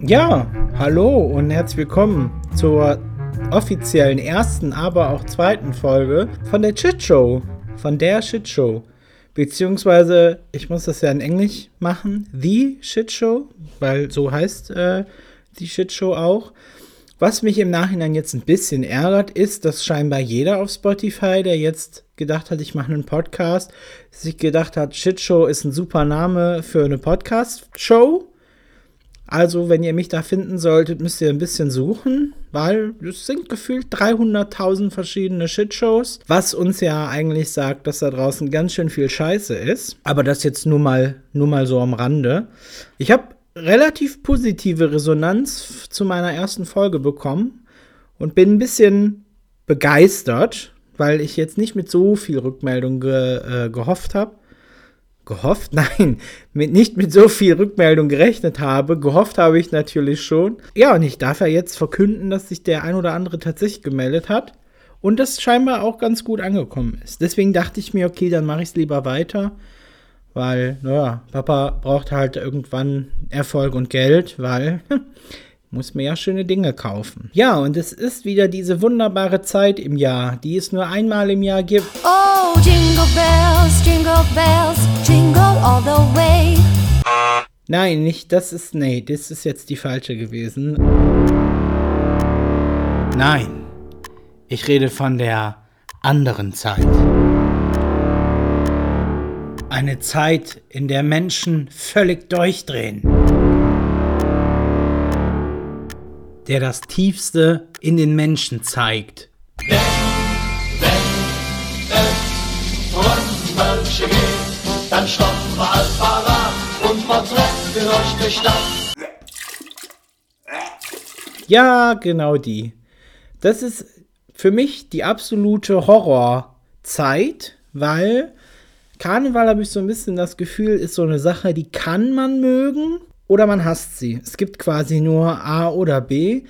Ja, hallo und herzlich willkommen zur offiziellen ersten, aber auch zweiten Folge von der Shit Show. Von der Shit Show. Beziehungsweise, ich muss das ja in Englisch machen, The Shit Show, weil so heißt äh, die Shit Show auch. Was mich im Nachhinein jetzt ein bisschen ärgert, ist, dass scheinbar jeder auf Spotify, der jetzt gedacht hat, ich mache einen Podcast, sich gedacht hat, Shitshow ist ein super Name für eine Podcast-Show. Also, wenn ihr mich da finden solltet, müsst ihr ein bisschen suchen, weil es sind gefühlt 300.000 verschiedene Shitshows, was uns ja eigentlich sagt, dass da draußen ganz schön viel Scheiße ist. Aber das jetzt nur mal, nur mal so am Rande. Ich habe relativ positive Resonanz zu meiner ersten Folge bekommen und bin ein bisschen begeistert, weil ich jetzt nicht mit so viel Rückmeldung ge, äh, gehofft habe. Gehofft? Nein, mit, nicht mit so viel Rückmeldung gerechnet habe. Gehofft habe ich natürlich schon. Ja, und ich darf ja jetzt verkünden, dass sich der ein oder andere tatsächlich gemeldet hat und das scheinbar auch ganz gut angekommen ist. Deswegen dachte ich mir, okay, dann mache ich es lieber weiter weil, naja, Papa braucht halt irgendwann Erfolg und Geld, weil muss mir ja schöne Dinge kaufen. Ja, und es ist wieder diese wunderbare Zeit im Jahr, die es nur einmal im Jahr gibt. Oh, Jingle Bells, Jingle Bells, Jingle all the way. Nein, nicht, das ist, nee, das ist jetzt die falsche gewesen. Nein, ich rede von der anderen Zeit. Eine Zeit, in der Menschen völlig durchdrehen. Der das Tiefste in den Menschen zeigt. Dann stoppen wir als parat und man treffen euch die Stadt. Ja, genau die. Das ist für mich die absolute Horrorzeit, weil Karneval habe ich so ein bisschen das Gefühl, ist so eine Sache, die kann man mögen oder man hasst sie. Es gibt quasi nur A oder B.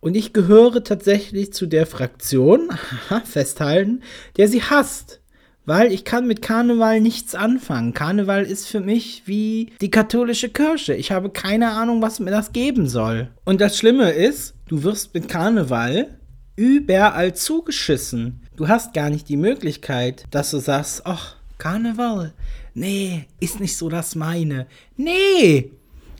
Und ich gehöre tatsächlich zu der Fraktion, festhalten, der sie hasst. Weil ich kann mit Karneval nichts anfangen. Karneval ist für mich wie die katholische Kirche. Ich habe keine Ahnung, was mir das geben soll. Und das Schlimme ist, du wirst mit Karneval überall zugeschissen. Du hast gar nicht die Möglichkeit, dass du sagst, ach, Karneval? Nee, ist nicht so das meine. Nee!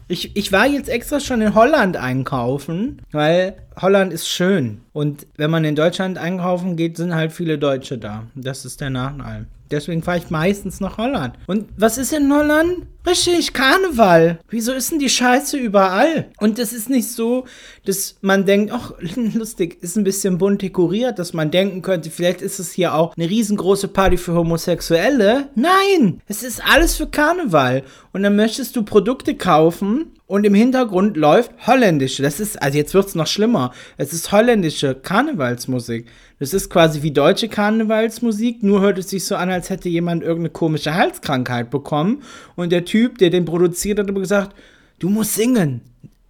Ich, ich war jetzt extra schon in Holland einkaufen, weil Holland ist schön. Und wenn man in Deutschland einkaufen geht, sind halt viele Deutsche da. Das ist der Nachteil. Deswegen fahre ich meistens nach Holland. Und was ist in Holland? Richtig, Karneval. Wieso ist denn die Scheiße überall? Und es ist nicht so, dass man denkt, ach, lustig, ist ein bisschen bunt dekoriert, dass man denken könnte, vielleicht ist es hier auch eine riesengroße Party für Homosexuelle. Nein, es ist alles für Karneval. Und dann möchtest du Produkte kaufen und im Hintergrund läuft holländische. Das ist, also jetzt wird es noch schlimmer. Es ist holländische Karnevalsmusik. Das ist quasi wie deutsche Karnevalsmusik, nur hört es sich so an, als hätte jemand irgendeine komische Halskrankheit bekommen. Und der Typ, der den produziert hat, gesagt, du musst singen.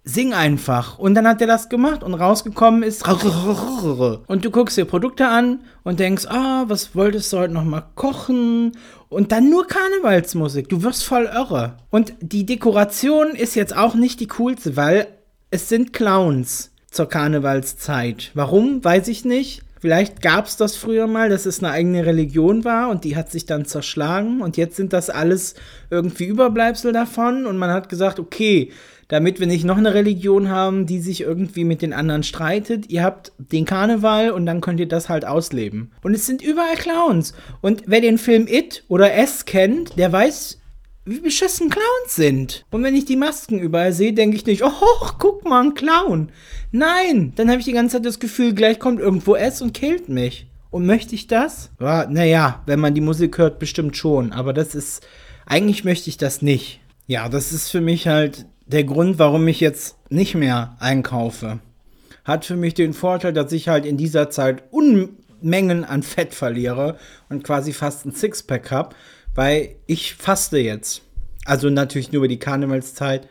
Sing einfach. Und dann hat er das gemacht und rausgekommen ist. Und du guckst dir Produkte an und denkst, ah, was wolltest du heute nochmal kochen? Und dann nur Karnevalsmusik. Du wirst voll irre. Und die Dekoration ist jetzt auch nicht die coolste, weil es sind Clowns zur Karnevalszeit. Warum? Weiß ich nicht. Vielleicht gab es das früher mal, dass es eine eigene Religion war und die hat sich dann zerschlagen und jetzt sind das alles irgendwie Überbleibsel davon und man hat gesagt, okay, damit wir nicht noch eine Religion haben, die sich irgendwie mit den anderen streitet. Ihr habt den Karneval und dann könnt ihr das halt ausleben. Und es sind überall Clowns. Und wer den Film It oder S kennt, der weiß, wie beschissen Clowns sind. Und wenn ich die Masken überall sehe, denke ich nicht, oh, guck mal, ein Clown. Nein, dann habe ich die ganze Zeit das Gefühl, gleich kommt irgendwo S und killt mich. Und möchte ich das? Ja, naja, wenn man die Musik hört, bestimmt schon. Aber das ist, eigentlich möchte ich das nicht. Ja, das ist für mich halt der Grund, warum ich jetzt nicht mehr einkaufe, hat für mich den Vorteil, dass ich halt in dieser Zeit Unmengen an Fett verliere und quasi fast ein Sixpack habe, weil ich faste jetzt. Also natürlich nur über die Karnevalszeit,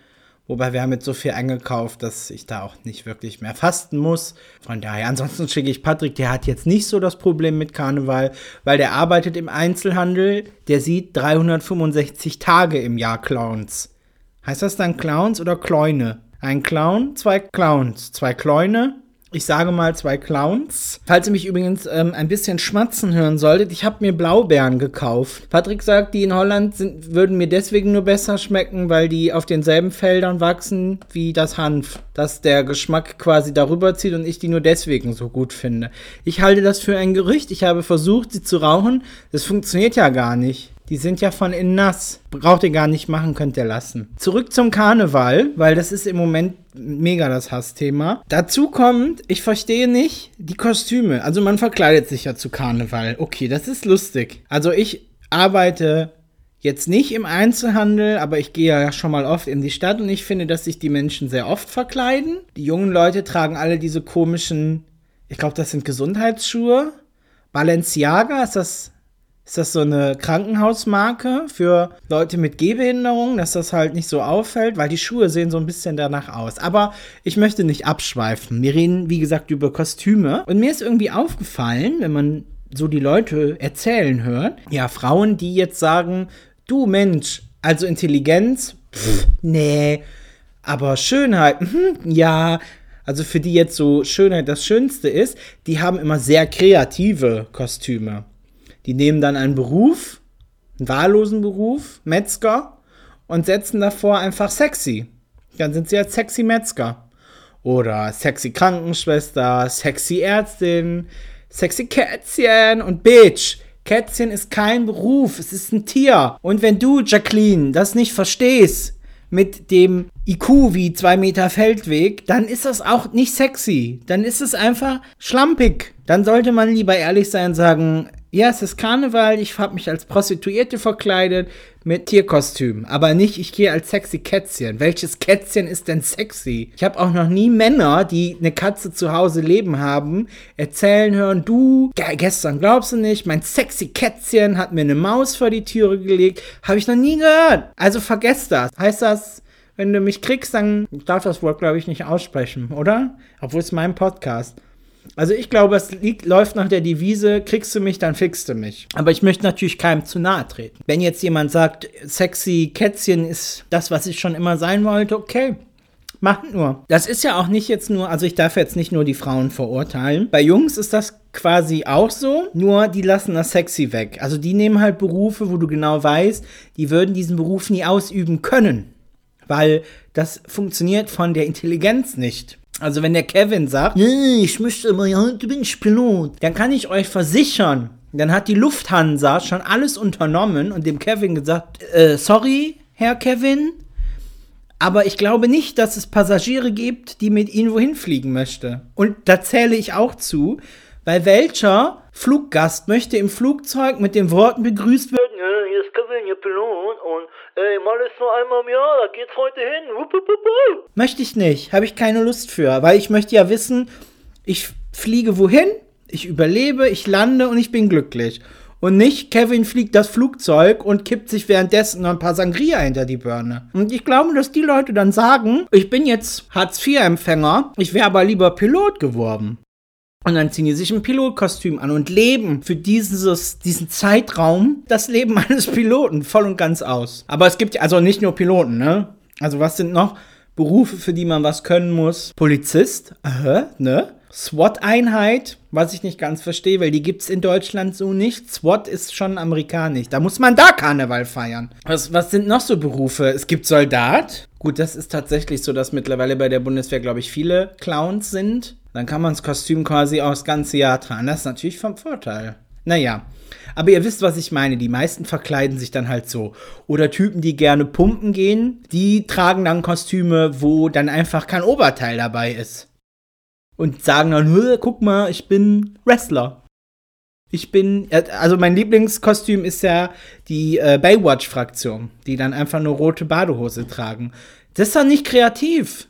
wobei wir haben jetzt so viel eingekauft, dass ich da auch nicht wirklich mehr fasten muss. Von daher, ansonsten schicke ich Patrick, der hat jetzt nicht so das Problem mit Karneval, weil der arbeitet im Einzelhandel, der sieht 365 Tage im Jahr Clowns. Heißt das dann Clowns oder Kleune? Ein Clown, zwei Clowns, zwei Kleune, ich sage mal zwei Clowns. Falls ihr mich übrigens ähm, ein bisschen schmatzen hören solltet, ich habe mir Blaubeeren gekauft. Patrick sagt, die in Holland sind, würden mir deswegen nur besser schmecken, weil die auf denselben Feldern wachsen wie das Hanf. Dass der Geschmack quasi darüber zieht und ich die nur deswegen so gut finde. Ich halte das für ein Gerücht. Ich habe versucht, sie zu rauchen. Das funktioniert ja gar nicht. Die sind ja von innen nass. Braucht ihr gar nicht machen, könnt ihr lassen. Zurück zum Karneval, weil das ist im Moment mega das Hassthema. Dazu kommt, ich verstehe nicht die Kostüme. Also man verkleidet sich ja zu Karneval. Okay, das ist lustig. Also ich arbeite jetzt nicht im Einzelhandel, aber ich gehe ja schon mal oft in die Stadt und ich finde, dass sich die Menschen sehr oft verkleiden. Die jungen Leute tragen alle diese komischen, ich glaube, das sind Gesundheitsschuhe. Balenciaga, ist das ist das so eine Krankenhausmarke für Leute mit Gehbehinderung, dass das halt nicht so auffällt, weil die Schuhe sehen so ein bisschen danach aus. Aber ich möchte nicht abschweifen. Wir reden, wie gesagt, über Kostüme. Und mir ist irgendwie aufgefallen, wenn man so die Leute erzählen hört, ja, Frauen, die jetzt sagen, du Mensch, also Intelligenz, pff, nee, aber Schönheit, mh, ja, also für die jetzt so Schönheit das Schönste ist, die haben immer sehr kreative Kostüme. Die nehmen dann einen Beruf, einen wahllosen Beruf, Metzger, und setzen davor einfach sexy. Dann sind sie als sexy Metzger. Oder sexy Krankenschwester, sexy Ärztin, sexy Kätzchen und Bitch. Kätzchen ist kein Beruf, es ist ein Tier. Und wenn du, Jacqueline, das nicht verstehst, mit dem IQ wie zwei Meter Feldweg, dann ist das auch nicht sexy. Dann ist es einfach schlampig. Dann sollte man lieber ehrlich sein und sagen, ja, es ist Karneval, ich habe mich als Prostituierte verkleidet mit Tierkostüm. Aber nicht, ich gehe als sexy Kätzchen. Welches Kätzchen ist denn sexy? Ich habe auch noch nie Männer, die eine Katze zu Hause leben haben, erzählen hören, du, gestern glaubst du nicht, mein sexy Kätzchen hat mir eine Maus vor die Türe gelegt. Habe ich noch nie gehört. Also vergesst das. Heißt das, wenn du mich kriegst, dann darf das Wort, glaube ich, nicht aussprechen, oder? Obwohl es mein Podcast. Also ich glaube, es liegt, läuft nach der Devise, kriegst du mich, dann fixst du mich. Aber ich möchte natürlich keinem zu nahe treten. Wenn jetzt jemand sagt, sexy Kätzchen ist das, was ich schon immer sein wollte, okay. Macht nur. Das ist ja auch nicht jetzt nur, also ich darf jetzt nicht nur die Frauen verurteilen. Bei Jungs ist das quasi auch so, nur die lassen das sexy weg. Also die nehmen halt Berufe, wo du genau weißt, die würden diesen Beruf nie ausüben können. Weil das funktioniert von der Intelligenz nicht. Also wenn der Kevin sagt, ich möchte immer, ja, du bist Pilot, dann kann ich euch versichern, dann hat die Lufthansa schon alles unternommen und dem Kevin gesagt, äh, sorry, Herr Kevin, aber ich glaube nicht, dass es Passagiere gibt, die mit Ihnen wohin fliegen möchte. Und da zähle ich auch zu, weil welcher Fluggast möchte im Flugzeug mit den Worten begrüßt werden, ja, hier ist Kevin, Ihr Pilot und ey, mal ist nur einmal im Jahr, da geht's heute hin. Wupp, Möchte ich nicht, habe ich keine Lust für, weil ich möchte ja wissen, ich fliege wohin, ich überlebe, ich lande und ich bin glücklich. Und nicht, Kevin fliegt das Flugzeug und kippt sich währenddessen noch ein paar Sangria hinter die Birne. Und ich glaube, dass die Leute dann sagen, ich bin jetzt Hartz-IV-Empfänger, ich wäre aber lieber Pilot geworden. Und dann ziehen die sich ein Pilotkostüm an und leben für dieses, diesen Zeitraum das Leben eines Piloten voll und ganz aus. Aber es gibt ja also nicht nur Piloten, ne? Also was sind noch Berufe, für die man was können muss? Polizist, äh, ne? SWAT-Einheit, was ich nicht ganz verstehe, weil die gibt's in Deutschland so nicht. SWAT ist schon amerikanisch. Da muss man da Karneval feiern. Was, was sind noch so Berufe? Es gibt Soldat. Gut, das ist tatsächlich so, dass mittlerweile bei der Bundeswehr, glaube ich, viele Clowns sind. Dann kann man das Kostüm quasi auch das ganze Jahr tragen. Das ist natürlich vom Vorteil. Naja. Aber ihr wisst, was ich meine. Die meisten verkleiden sich dann halt so. Oder Typen, die gerne pumpen gehen, die tragen dann Kostüme, wo dann einfach kein Oberteil dabei ist. Und sagen dann, guck mal, ich bin Wrestler. Ich bin, also mein Lieblingskostüm ist ja die äh, Baywatch-Fraktion, die dann einfach nur rote Badehose tragen. Das ist doch nicht kreativ.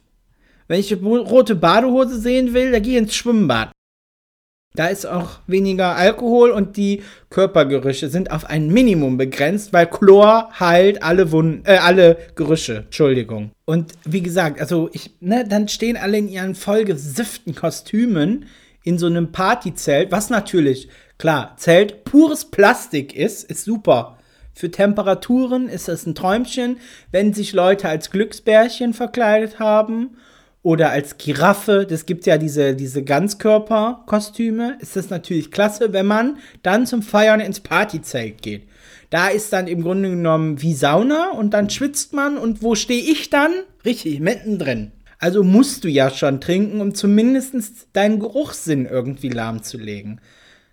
Wenn ich rote Badehose sehen will, dann gehe ich ins Schwimmbad. Da ist auch weniger Alkohol und die Körpergerüche sind auf ein Minimum begrenzt, weil Chlor heilt alle Wunden, äh, alle Gerüche. Entschuldigung. Und wie gesagt, also ich, ne, dann stehen alle in ihren vollgesifften Kostümen in so einem Partyzelt, was natürlich, klar, Zelt pures Plastik ist, ist super. Für Temperaturen ist es ein Träumchen, wenn sich Leute als Glücksbärchen verkleidet haben oder als Giraffe. Das gibt ja diese, diese Ganzkörperkostüme. Ist das natürlich klasse, wenn man dann zum Feiern ins Partyzelt geht. Da ist dann im Grunde genommen wie Sauna und dann schwitzt man und wo stehe ich dann? Richtig, mittendrin. Also musst du ja schon trinken, um zumindest deinen Geruchssinn irgendwie lahmzulegen.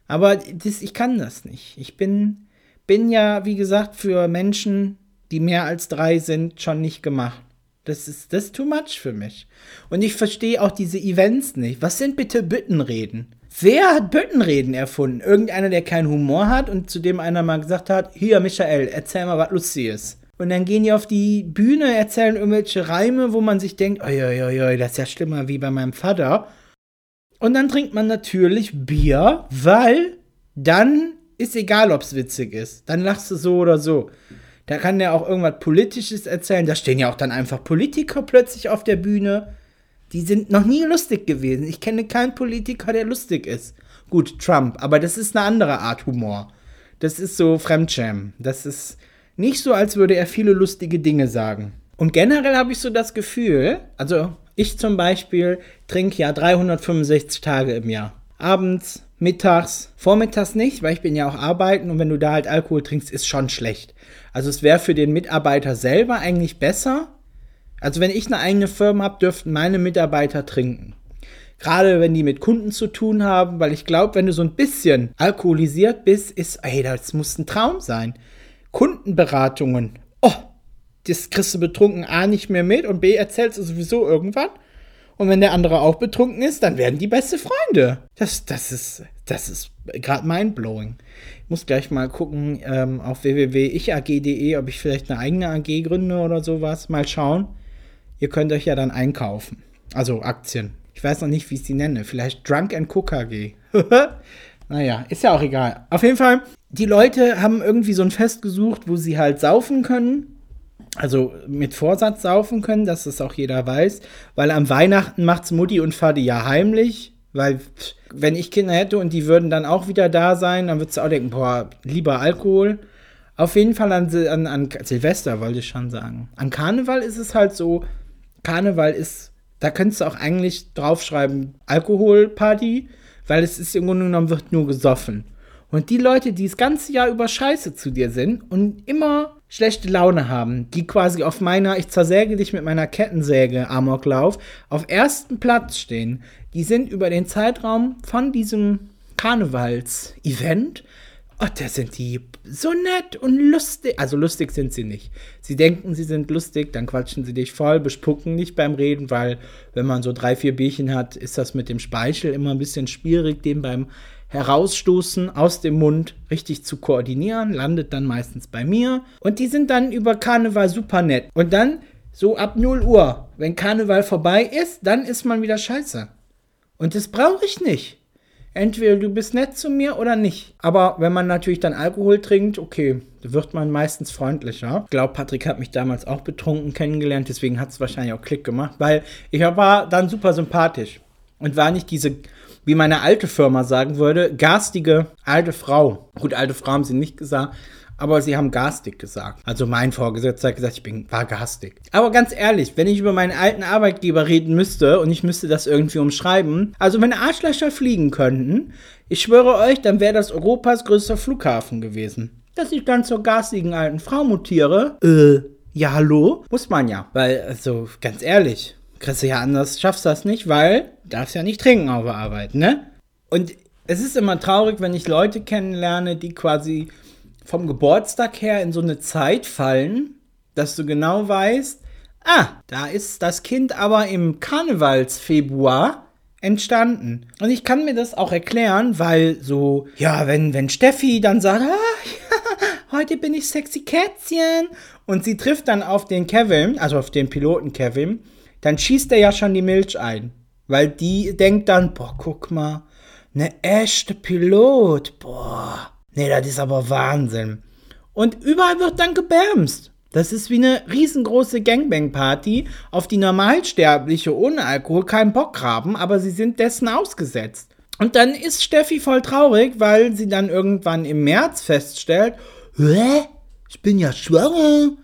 Aber das, ich kann das nicht. Ich bin bin ja, wie gesagt, für Menschen, die mehr als drei sind, schon nicht gemacht. Das ist das too much für mich. Und ich verstehe auch diese Events nicht. Was sind bitte Büttenreden? Wer hat Büttenreden erfunden? Irgendeiner, der keinen Humor hat und zu dem einer mal gesagt hat, hier Michael, erzähl mal was Lustiges. Und dann gehen die auf die Bühne, erzählen irgendwelche Reime, wo man sich denkt, oi, oi, oi, das ist ja schlimmer wie bei meinem Vater. Und dann trinkt man natürlich Bier, weil dann ist egal, ob es witzig ist. Dann lachst du so oder so. Da kann der auch irgendwas Politisches erzählen. Da stehen ja auch dann einfach Politiker plötzlich auf der Bühne. Die sind noch nie lustig gewesen. Ich kenne keinen Politiker, der lustig ist. Gut, Trump, aber das ist eine andere Art Humor. Das ist so Fremdschämen. Das ist nicht so, als würde er viele lustige Dinge sagen. Und generell habe ich so das Gefühl, also ich zum Beispiel trinke ja 365 Tage im Jahr. Abends, mittags, vormittags nicht, weil ich bin ja auch arbeiten und wenn du da halt Alkohol trinkst, ist schon schlecht. Also es wäre für den Mitarbeiter selber eigentlich besser. Also wenn ich eine eigene Firma habe, dürften meine Mitarbeiter trinken. Gerade wenn die mit Kunden zu tun haben, weil ich glaube, wenn du so ein bisschen alkoholisiert bist, ist, ey, das muss ein Traum sein. Kundenberatungen, oh, das kriegst du betrunken A nicht mehr mit und B erzählst du sowieso irgendwann. Und wenn der andere auch betrunken ist, dann werden die beste Freunde. Das, das ist, das ist gerade mindblowing. Ich muss gleich mal gucken ähm, auf www.ichag.de, ob ich vielleicht eine eigene AG gründe oder sowas. Mal schauen. Ihr könnt euch ja dann einkaufen. Also Aktien. Ich weiß noch nicht, wie ich sie nenne. Vielleicht Drunk and Cook AG. naja, ist ja auch egal. Auf jeden Fall, die Leute haben irgendwie so ein Fest gesucht, wo sie halt saufen können also mit Vorsatz saufen können, dass das auch jeder weiß, weil am Weihnachten macht's Mutti und Vati ja heimlich, weil wenn ich Kinder hätte und die würden dann auch wieder da sein, dann würdest du auch denken, boah, lieber Alkohol. Auf jeden Fall an, an, an Silvester wollte ich schon sagen. An Karneval ist es halt so, Karneval ist, da könntest du auch eigentlich draufschreiben, Alkoholparty, weil es ist im Grunde genommen wird nur gesoffen. Und die Leute, die das ganze Jahr über scheiße zu dir sind und immer schlechte Laune haben, die quasi auf meiner, ich zersäge dich mit meiner Kettensäge, Amoklauf, auf ersten Platz stehen, die sind über den Zeitraum von diesem Karnevals-Event, oh, da sind die so nett und lustig. Also lustig sind sie nicht. Sie denken, sie sind lustig, dann quatschen sie dich voll, bespucken nicht beim Reden, weil wenn man so drei, vier Bierchen hat, ist das mit dem Speichel immer ein bisschen schwierig, dem beim Herausstoßen aus dem Mund richtig zu koordinieren, landet dann meistens bei mir. Und die sind dann über Karneval super nett. Und dann so ab 0 Uhr, wenn Karneval vorbei ist, dann ist man wieder scheiße. Und das brauche ich nicht. Entweder du bist nett zu mir oder nicht. Aber wenn man natürlich dann Alkohol trinkt, okay, wird man meistens freundlicher. Ich glaube, Patrick hat mich damals auch betrunken kennengelernt, deswegen hat es wahrscheinlich auch Klick gemacht, weil ich war dann super sympathisch und war nicht diese wie meine alte Firma sagen würde, garstige alte Frau. Gut, alte Frau haben sie nicht gesagt, aber sie haben garstig gesagt. Also mein Vorgesetzter hat gesagt, ich bin, war garstig. Aber ganz ehrlich, wenn ich über meinen alten Arbeitgeber reden müsste und ich müsste das irgendwie umschreiben, also wenn Arschlöcher fliegen könnten, ich schwöre euch, dann wäre das Europas größter Flughafen gewesen. Dass ich dann zur garstigen alten Frau mutiere, äh, ja hallo? Muss man ja. Weil, also ganz ehrlich, kriegst du ja anders, schaffst das nicht, weil darfst ja nicht trinken auf der Arbeit, ne? Und es ist immer traurig, wenn ich Leute kennenlerne, die quasi vom Geburtstag her in so eine Zeit fallen, dass du genau weißt, ah, da ist das Kind aber im Karnevalsfebruar entstanden. Und ich kann mir das auch erklären, weil so, ja, wenn, wenn Steffi dann sagt, ah, ja, heute bin ich sexy Kätzchen und sie trifft dann auf den Kevin, also auf den Piloten Kevin, dann schießt er ja schon die Milch ein. Weil die denkt dann, boah, guck mal, eine echte Pilot, boah. Nee, das ist aber Wahnsinn. Und überall wird dann gebärmst. Das ist wie eine riesengroße Gangbang-Party, auf die Normalsterbliche ohne Alkohol keinen Bock haben, aber sie sind dessen ausgesetzt. Und dann ist Steffi voll traurig, weil sie dann irgendwann im März feststellt, Hä? ich bin ja schwanger.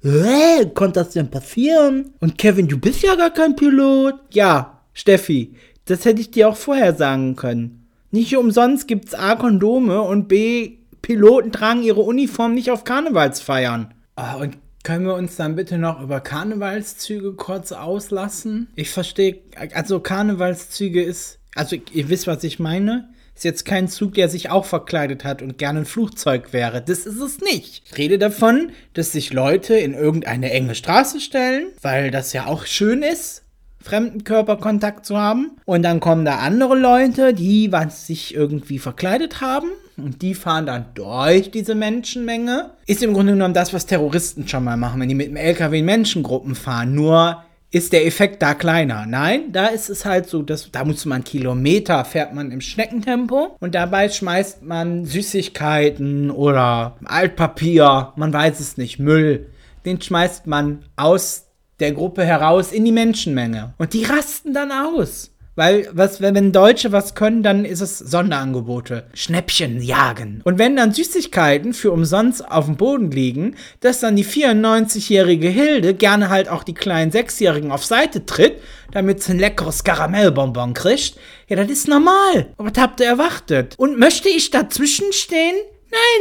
Hä, konnte das denn passieren? Und Kevin, du bist ja gar kein Pilot. Ja, Steffi, das hätte ich dir auch vorher sagen können. Nicht umsonst gibt's A Kondome und B Piloten tragen ihre Uniform nicht auf Karnevalsfeiern. Oh, und können wir uns dann bitte noch über Karnevalszüge kurz auslassen? Ich verstehe, also Karnevalszüge ist, also ihr wisst, was ich meine. Ist jetzt kein Zug, der sich auch verkleidet hat und gerne ein Flugzeug wäre. Das ist es nicht. Ich rede davon, dass sich Leute in irgendeine enge Straße stellen, weil das ja auch schön ist, fremden Körperkontakt zu haben. Und dann kommen da andere Leute, die was sich irgendwie verkleidet haben. Und die fahren dann durch diese Menschenmenge. Ist im Grunde genommen das, was Terroristen schon mal machen, wenn die mit dem LKW in Menschengruppen fahren. Nur ist der Effekt da kleiner. Nein, da ist es halt so, dass da muss man Kilometer fährt man im Schneckentempo und dabei schmeißt man Süßigkeiten oder Altpapier, man weiß es nicht, Müll. Den schmeißt man aus der Gruppe heraus in die Menschenmenge. Und die rasten dann aus. Weil, was, wenn Deutsche was können, dann ist es Sonderangebote. Schnäppchen jagen. Und wenn dann Süßigkeiten für umsonst auf dem Boden liegen, dass dann die 94-jährige Hilde gerne halt auch die kleinen Sechsjährigen auf Seite tritt, damit sie ein leckeres Karamellbonbon kriegt, ja, das ist normal. Aber was habt ihr erwartet? Und möchte ich dazwischen stehen?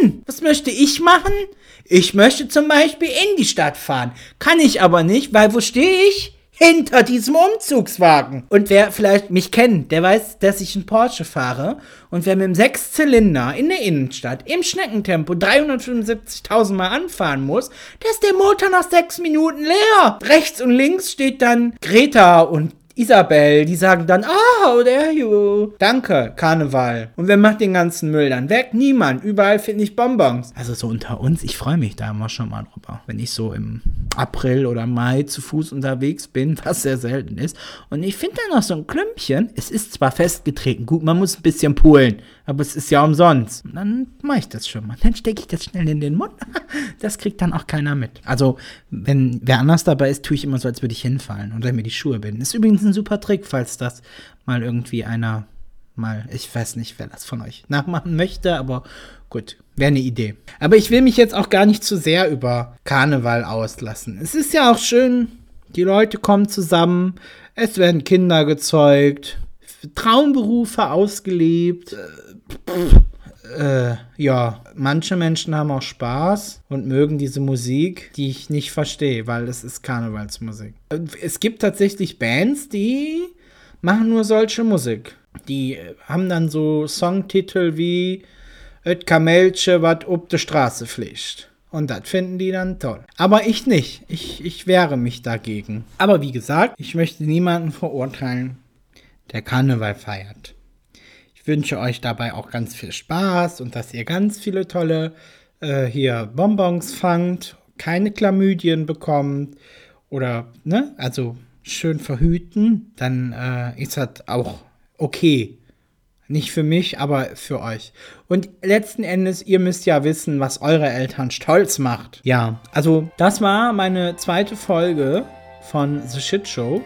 Nein. Was möchte ich machen? Ich möchte zum Beispiel in die Stadt fahren. Kann ich aber nicht, weil wo stehe ich? hinter diesem Umzugswagen. Und wer vielleicht mich kennt, der weiß, dass ich einen Porsche fahre. Und wer mit dem Sechszylinder in der Innenstadt im Schneckentempo 375.000 Mal anfahren muss, der ist der Motor nach sechs Minuten leer. Rechts und links steht dann Greta und Isabel, die sagen dann, ah, how dare you? Danke, Karneval. Und wer macht den ganzen Müll dann weg? Niemand. Überall finde ich Bonbons. Also so unter uns, ich freue mich da immer schon mal drüber. Wenn ich so im April oder Mai zu Fuß unterwegs bin, was sehr selten ist. Und ich finde da noch so ein Klümpchen. Es ist zwar festgetreten, gut, man muss ein bisschen poolen, aber es ist ja umsonst. Und dann mache ich das schon mal. Dann stecke ich das schnell in den Mund. Das kriegt dann auch keiner mit. Also, wenn wer anders dabei ist, tue ich immer so, als würde ich hinfallen oder mir die Schuhe binden. Ist übrigens ein super Trick, falls das mal irgendwie einer mal, ich weiß nicht, wer das von euch nachmachen möchte, aber gut, wäre eine Idee. Aber ich will mich jetzt auch gar nicht zu sehr über Karneval auslassen. Es ist ja auch schön, die Leute kommen zusammen, es werden Kinder gezeugt, Traumberufe ausgelebt. Äh, ja, manche Menschen haben auch Spaß und mögen diese Musik, die ich nicht verstehe, weil es ist Karnevalsmusik. Es gibt tatsächlich Bands, die machen nur solche Musik. Die haben dann so Songtitel wie Et Kamelche, wat ob de Straße pflicht. Und das finden die dann toll. Aber ich nicht. Ich, ich wehre mich dagegen. Aber wie gesagt, ich möchte niemanden verurteilen, der Karneval feiert. Ich wünsche euch dabei auch ganz viel Spaß und dass ihr ganz viele tolle äh, hier Bonbons fangt, keine Chlamydien bekommt oder, ne, also schön verhüten, dann äh, ist das auch okay. Nicht für mich, aber für euch. Und letzten Endes, ihr müsst ja wissen, was eure Eltern stolz macht. Ja, also das war meine zweite Folge von The Shit Show.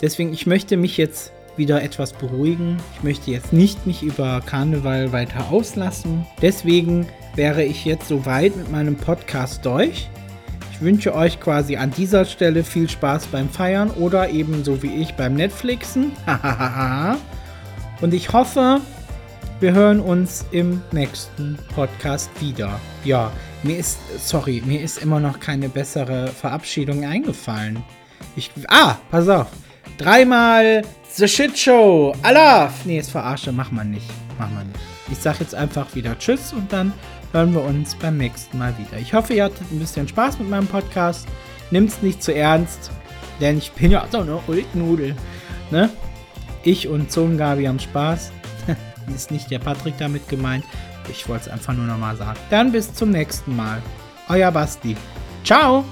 Deswegen, ich möchte mich jetzt wieder etwas beruhigen. Ich möchte jetzt nicht mich über Karneval weiter auslassen. Deswegen wäre ich jetzt soweit mit meinem Podcast durch. Ich wünsche euch quasi an dieser Stelle viel Spaß beim Feiern oder ebenso wie ich beim Netflixen. Und ich hoffe, wir hören uns im nächsten Podcast wieder. Ja, mir ist, sorry, mir ist immer noch keine bessere Verabschiedung eingefallen. Ich, ah, pass auf. Dreimal The Shit Show. Alaf. Nee, ist verarsche, mach man nicht. Mach man nicht. Ich sag jetzt einfach wieder Tschüss und dann hören wir uns beim nächsten Mal wieder. Ich hoffe, ihr hattet ein bisschen Spaß mit meinem Podcast. Nimmt's nicht zu ernst, denn ich bin ja so eine Ulknudel. Ne? Ich und Zongabi haben Spaß. Ist nicht der Patrick damit gemeint. Ich wollte es einfach nur nochmal sagen. Dann bis zum nächsten Mal. Euer Basti. Ciao!